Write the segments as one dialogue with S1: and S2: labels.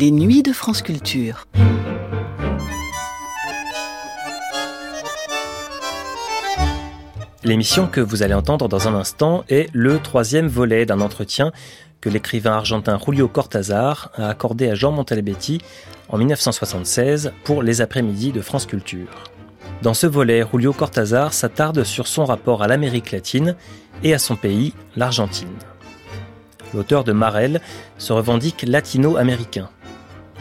S1: Les nuits de France Culture.
S2: L'émission que vous allez entendre dans un instant est le troisième volet d'un entretien que l'écrivain argentin Julio Cortázar a accordé à Jean Montalbetti en 1976 pour les après-midi de France Culture. Dans ce volet, Julio Cortázar s'attarde sur son rapport à l'Amérique latine et à son pays, l'Argentine. L'auteur de Marel se revendique latino-américain.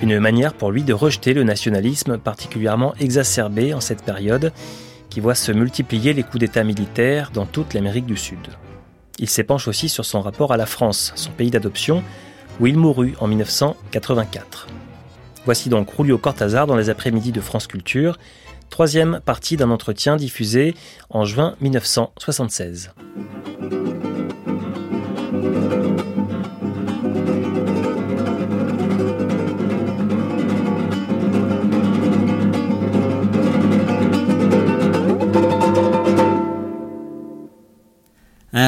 S2: Une manière pour lui de rejeter le nationalisme particulièrement exacerbé en cette période qui voit se multiplier les coups d'État militaires dans toute l'Amérique du Sud. Il s'épanche aussi sur son rapport à la France, son pays d'adoption, où il mourut en 1984. Voici donc Julio Cortázar dans les après-midi de France Culture, troisième partie d'un entretien diffusé en juin 1976.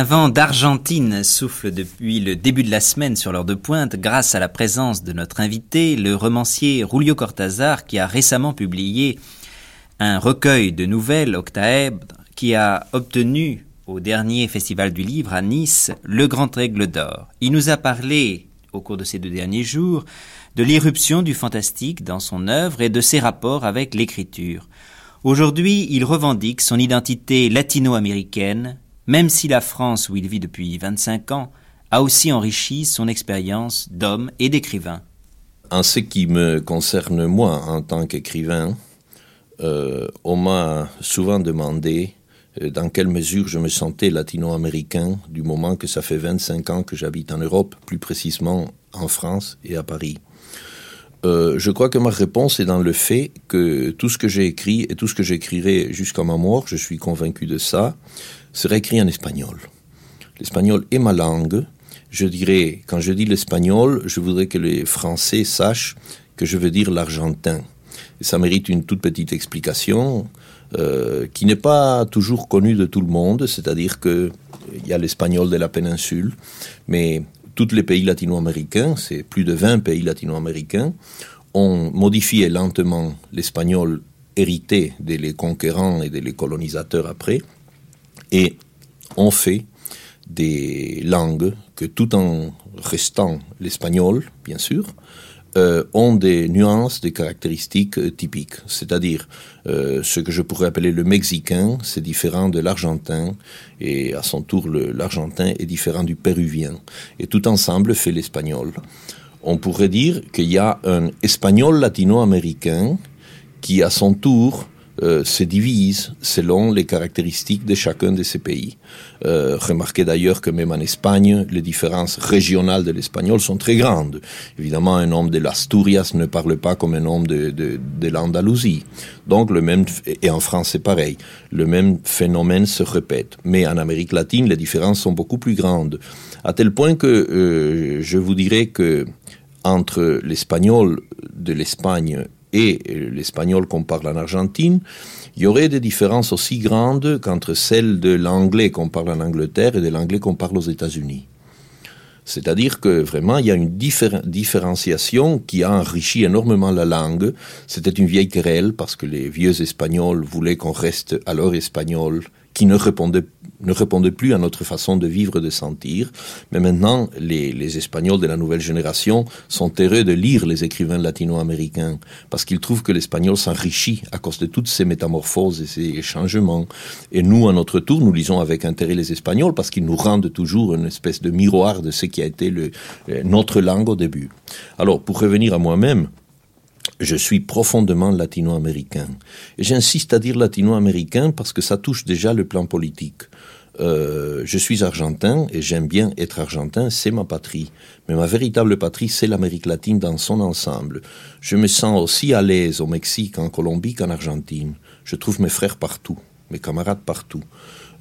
S3: Un vent d'Argentine souffle depuis le début de la semaine sur l'heure de pointe grâce à la présence de notre invité, le romancier Julio Cortázar, qui a récemment publié un recueil de nouvelles octaèdres qui a obtenu au dernier festival du livre à Nice le Grand Aigle d'Or. Il nous a parlé, au cours de ces deux derniers jours, de l'irruption du fantastique dans son œuvre et de ses rapports avec l'écriture. Aujourd'hui, il revendique son identité latino-américaine, même si la France, où il vit depuis 25 ans, a aussi enrichi son expérience d'homme et d'écrivain.
S4: En ce qui me concerne moi en tant qu'écrivain, euh, on m'a souvent demandé euh, dans quelle mesure je me sentais latino-américain du moment que ça fait 25 ans que j'habite en Europe, plus précisément en France et à Paris. Euh, je crois que ma réponse est dans le fait que tout ce que j'ai écrit et tout ce que j'écrirai jusqu'à ma mort, je suis convaincu de ça, serait écrit en espagnol. L'espagnol est ma langue. Je dirais, quand je dis l'espagnol, je voudrais que les Français sachent que je veux dire l'argentin. Ça mérite une toute petite explication euh, qui n'est pas toujours connue de tout le monde, c'est-à-dire que il y a l'espagnol de la péninsule, mais tous les pays latino-américains, c'est plus de 20 pays latino-américains, ont modifié lentement l'espagnol hérité des conquérants et des colonisateurs après, et on fait des langues que tout en restant l'espagnol, bien sûr, euh, ont des nuances, des caractéristiques euh, typiques. C'est-à-dire, euh, ce que je pourrais appeler le mexicain, c'est différent de l'argentin, et à son tour, l'argentin est différent du péruvien. Et tout ensemble fait l'espagnol. On pourrait dire qu'il y a un espagnol latino-américain qui, à son tour, euh, se divisent selon les caractéristiques de chacun de ces pays. Euh, remarquez d'ailleurs que même en Espagne, les différences régionales de l'espagnol sont très grandes. Évidemment, un homme de l'Asturias ne parle pas comme un homme de, de, de l'Andalousie. Donc, le même, et en France, c'est pareil. Le même phénomène se répète. Mais en Amérique latine, les différences sont beaucoup plus grandes. À tel point que euh, je vous dirais que entre l'espagnol de l'Espagne et l'espagnol qu'on parle en Argentine, il y aurait des différences aussi grandes qu'entre celles de l'anglais qu'on parle en Angleterre et de l'anglais qu'on parle aux États-Unis. C'est-à-dire que vraiment, il y a une différenciation qui a enrichi énormément la langue. C'était une vieille querelle parce que les vieux Espagnols voulaient qu'on reste à leur espagnol qui ne répondait, ne répondait plus à notre façon de vivre, de sentir. Mais maintenant, les, les Espagnols de la nouvelle génération sont heureux de lire les écrivains latino-américains parce qu'ils trouvent que l'espagnol s'enrichit à cause de toutes ces métamorphoses et ces changements. Et nous, à notre tour, nous lisons avec intérêt les Espagnols parce qu'ils nous rendent toujours une espèce de miroir de ce qui a été le, notre langue au début. Alors, pour revenir à moi-même, je suis profondément latino-américain. J'insiste à dire latino-américain parce que ça touche déjà le plan politique. Euh, je suis argentin et j'aime bien être argentin, c'est ma patrie. Mais ma véritable patrie, c'est l'Amérique latine dans son ensemble. Je me sens aussi à l'aise au Mexique, en Colombie qu'en Argentine. Je trouve mes frères partout, mes camarades partout.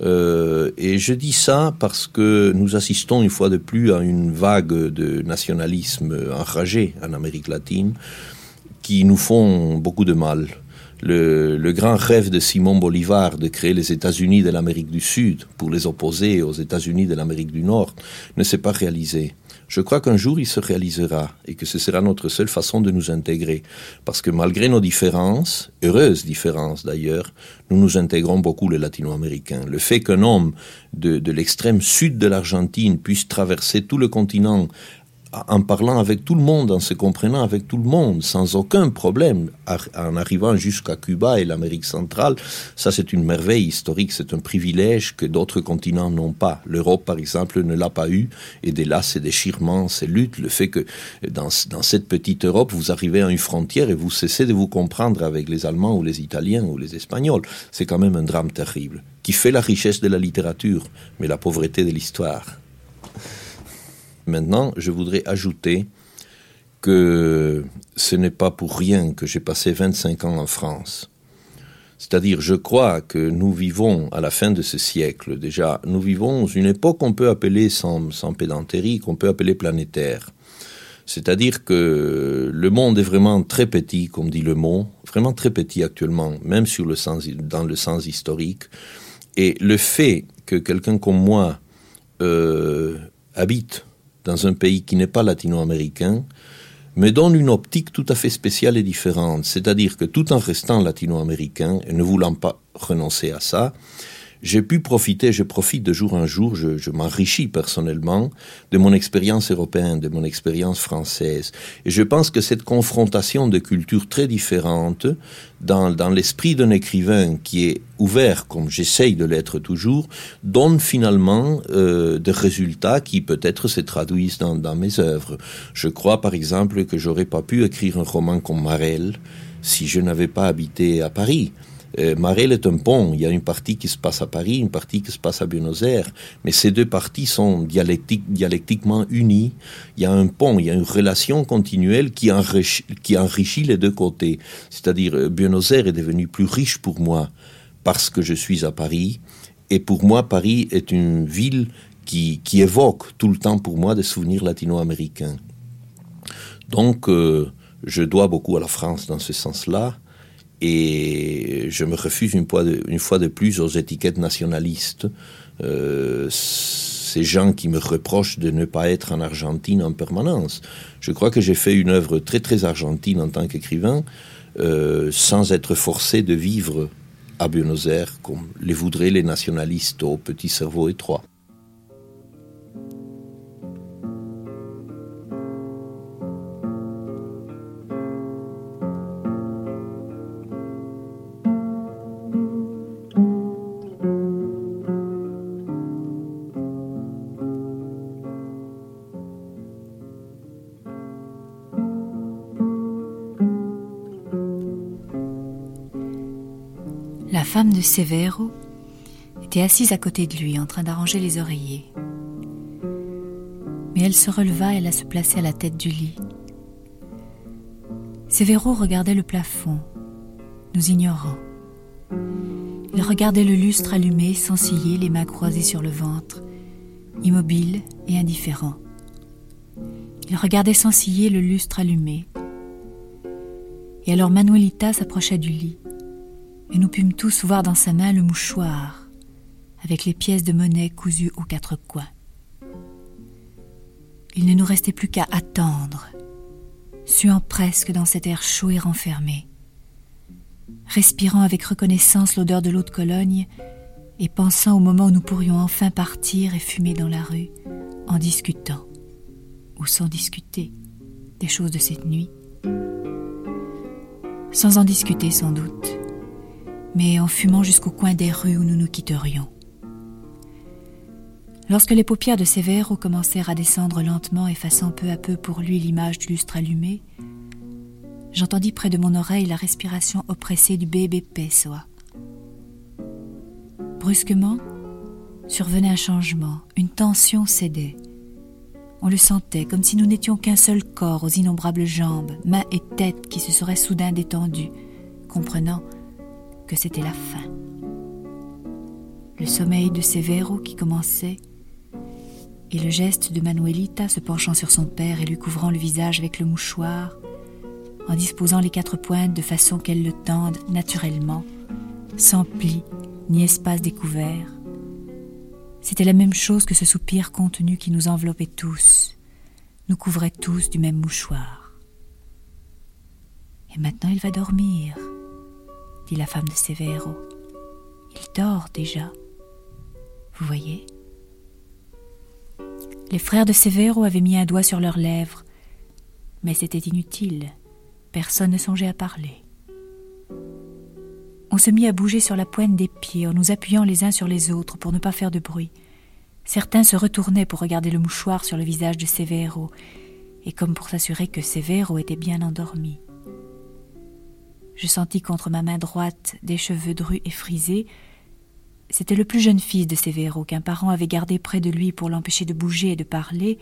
S4: Euh, et je dis ça parce que nous assistons une fois de plus à une vague de nationalisme enragé en Amérique latine qui nous font beaucoup de mal. le, grand rêve de Simon Bolivar de créer les États-Unis de l'Amérique du Sud pour les opposer aux États-Unis de l'Amérique du Nord ne s'est pas réalisé. Je crois qu'un jour il se réalisera et que ce sera notre seule façon de nous intégrer. Parce que malgré nos différences, heureuses différences d'ailleurs, nous nous intégrons beaucoup les latino-américains. Le fait qu'un homme de, de l'extrême sud de l'Argentine puisse traverser tout le continent en parlant avec tout le monde, en se comprenant avec tout le monde, sans aucun problème, en arrivant jusqu'à Cuba et l'Amérique centrale, ça c'est une merveille historique, c'est un privilège que d'autres continents n'ont pas. L'Europe, par exemple, ne l'a pas eu, et dès là, ces déchirements, ces luttes, le fait que dans, dans cette petite Europe, vous arrivez à une frontière et vous cessez de vous comprendre avec les Allemands ou les Italiens ou les Espagnols, c'est quand même un drame terrible, qui fait la richesse de la littérature, mais la pauvreté de l'histoire. Maintenant, je voudrais ajouter que ce n'est pas pour rien que j'ai passé 25 ans en France. C'est-à-dire, je crois que nous vivons à la fin de ce siècle déjà, nous vivons une époque qu'on peut appeler sans, sans pédanterie, qu'on peut appeler planétaire. C'est-à-dire que le monde est vraiment très petit, comme dit le mot, vraiment très petit actuellement, même sur le sens, dans le sens historique. Et le fait que quelqu'un comme moi euh, habite dans un pays qui n'est pas latino-américain, me donne une optique tout à fait spéciale et différente. C'est-à-dire que tout en restant latino-américain et ne voulant pas renoncer à ça, j'ai pu profiter, je profite de jour en jour, je, je m'enrichis personnellement de mon expérience européenne, de mon expérience française. Et je pense que cette confrontation de cultures très différentes, dans, dans l'esprit d'un écrivain qui est ouvert, comme j'essaye de l'être toujours, donne finalement euh, des résultats qui peut-être se traduisent dans, dans mes œuvres. Je crois par exemple que j'aurais pas pu écrire un roman comme Marel si je n'avais pas habité à Paris. Euh, Marel est un pont. Il y a une partie qui se passe à Paris, une partie qui se passe à Buenos Aires. Mais ces deux parties sont dialectique, dialectiquement unies. Il y a un pont, il y a une relation continuelle qui enrichit, les deux côtés. C'est-à-dire, euh, Buenos Aires est devenu plus riche pour moi parce que je suis à Paris. Et pour moi, Paris est une ville qui, qui évoque tout le temps pour moi des souvenirs latino-américains. Donc, euh, je dois beaucoup à la France dans ce sens-là. Et je me refuse une fois de, plus aux étiquettes nationalistes. Euh, ces gens qui me reprochent de ne pas être en Argentine en permanence. Je crois que j'ai fait une œuvre très très argentine en tant qu'écrivain, euh, sans être forcé de vivre à Buenos Aires comme les voudraient les nationalistes au petit cerveau étroit.
S1: Femme de Severo était assise à côté de lui en train d'arranger les oreillers. Mais elle se releva et alla se placer à la tête du lit. Severo regardait le plafond, nous ignorant. Il regardait le lustre allumé, sans ciller, les mains croisées sur le ventre, immobile et indifférent. Il regardait sans ciller le lustre allumé. Et alors Manuelita s'approcha du lit et nous pûmes tous voir dans sa main le mouchoir, avec les pièces de monnaie cousues aux quatre coins. Il ne nous restait plus qu'à attendre, suant presque dans cet air chaud et renfermé, respirant avec reconnaissance l'odeur de l'eau de Cologne et pensant au moment où nous pourrions enfin partir et fumer dans la rue, en discutant, ou sans discuter, des choses de cette nuit. Sans en discuter sans doute, mais en fumant jusqu'au coin des rues où nous nous quitterions. Lorsque les paupières de Sévère commencèrent à descendre lentement, effaçant peu à peu pour lui l'image du lustre allumé, j'entendis près de mon oreille la respiration oppressée du bébé Pessoa. Brusquement, survenait un changement, une tension cédait. On le sentait comme si nous n'étions qu'un seul corps aux innombrables jambes, mains et têtes qui se seraient soudain détendues, comprenant c'était la fin. Le sommeil de Severo qui commençait, et le geste de Manuelita se penchant sur son père et lui couvrant le visage avec le mouchoir, en disposant les quatre pointes de façon qu'elles le tendent naturellement, sans pli ni espace découvert. C'était la même chose que ce soupir contenu qui nous enveloppait tous, nous couvrait tous du même mouchoir. Et maintenant il va dormir, dit la femme de Severo. Il dort déjà. Vous voyez? Les frères de Severo avaient mis un doigt sur leurs lèvres, mais c'était inutile. Personne ne songeait à parler. On se mit à bouger sur la pointe des pieds en nous appuyant les uns sur les autres pour ne pas faire de bruit. Certains se retournaient pour regarder le mouchoir sur le visage de Severo et comme pour s'assurer que Severo était bien endormi. Je sentis contre ma main droite des cheveux drus et frisés. C'était le plus jeune fils de Severo qu'un parent avait gardé près de lui pour l'empêcher de bouger et de parler,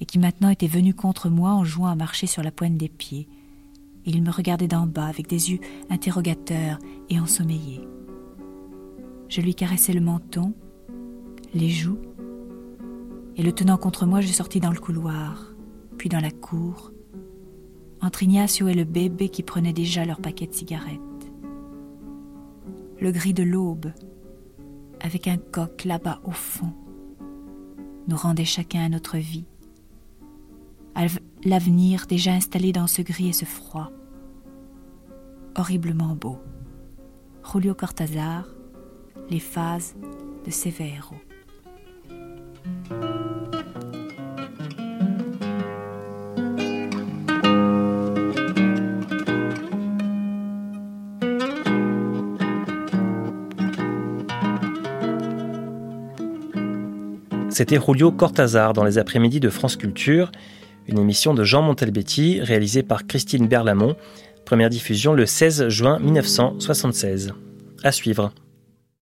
S1: et qui maintenant était venu contre moi en jouant à marcher sur la pointe des pieds. Il me regardait d'en bas avec des yeux interrogateurs et ensommeillés. Je lui caressais le menton, les joues, et le tenant contre moi, je sortis dans le couloir, puis dans la cour, entre Ignacio et le bébé qui prenaient déjà leur paquet de cigarettes. Le gris de l'aube, avec un coq là-bas au fond, nous rendait chacun à notre vie l'avenir déjà installé dans ce gris et ce froid. Horriblement beau. Julio Cortázar, Les phases de Severo.
S2: C'était Julio Cortázar dans les après-midi de France Culture une émission de Jean Montalbetti réalisée par Christine Berlamont, première diffusion le 16 juin 1976. À suivre.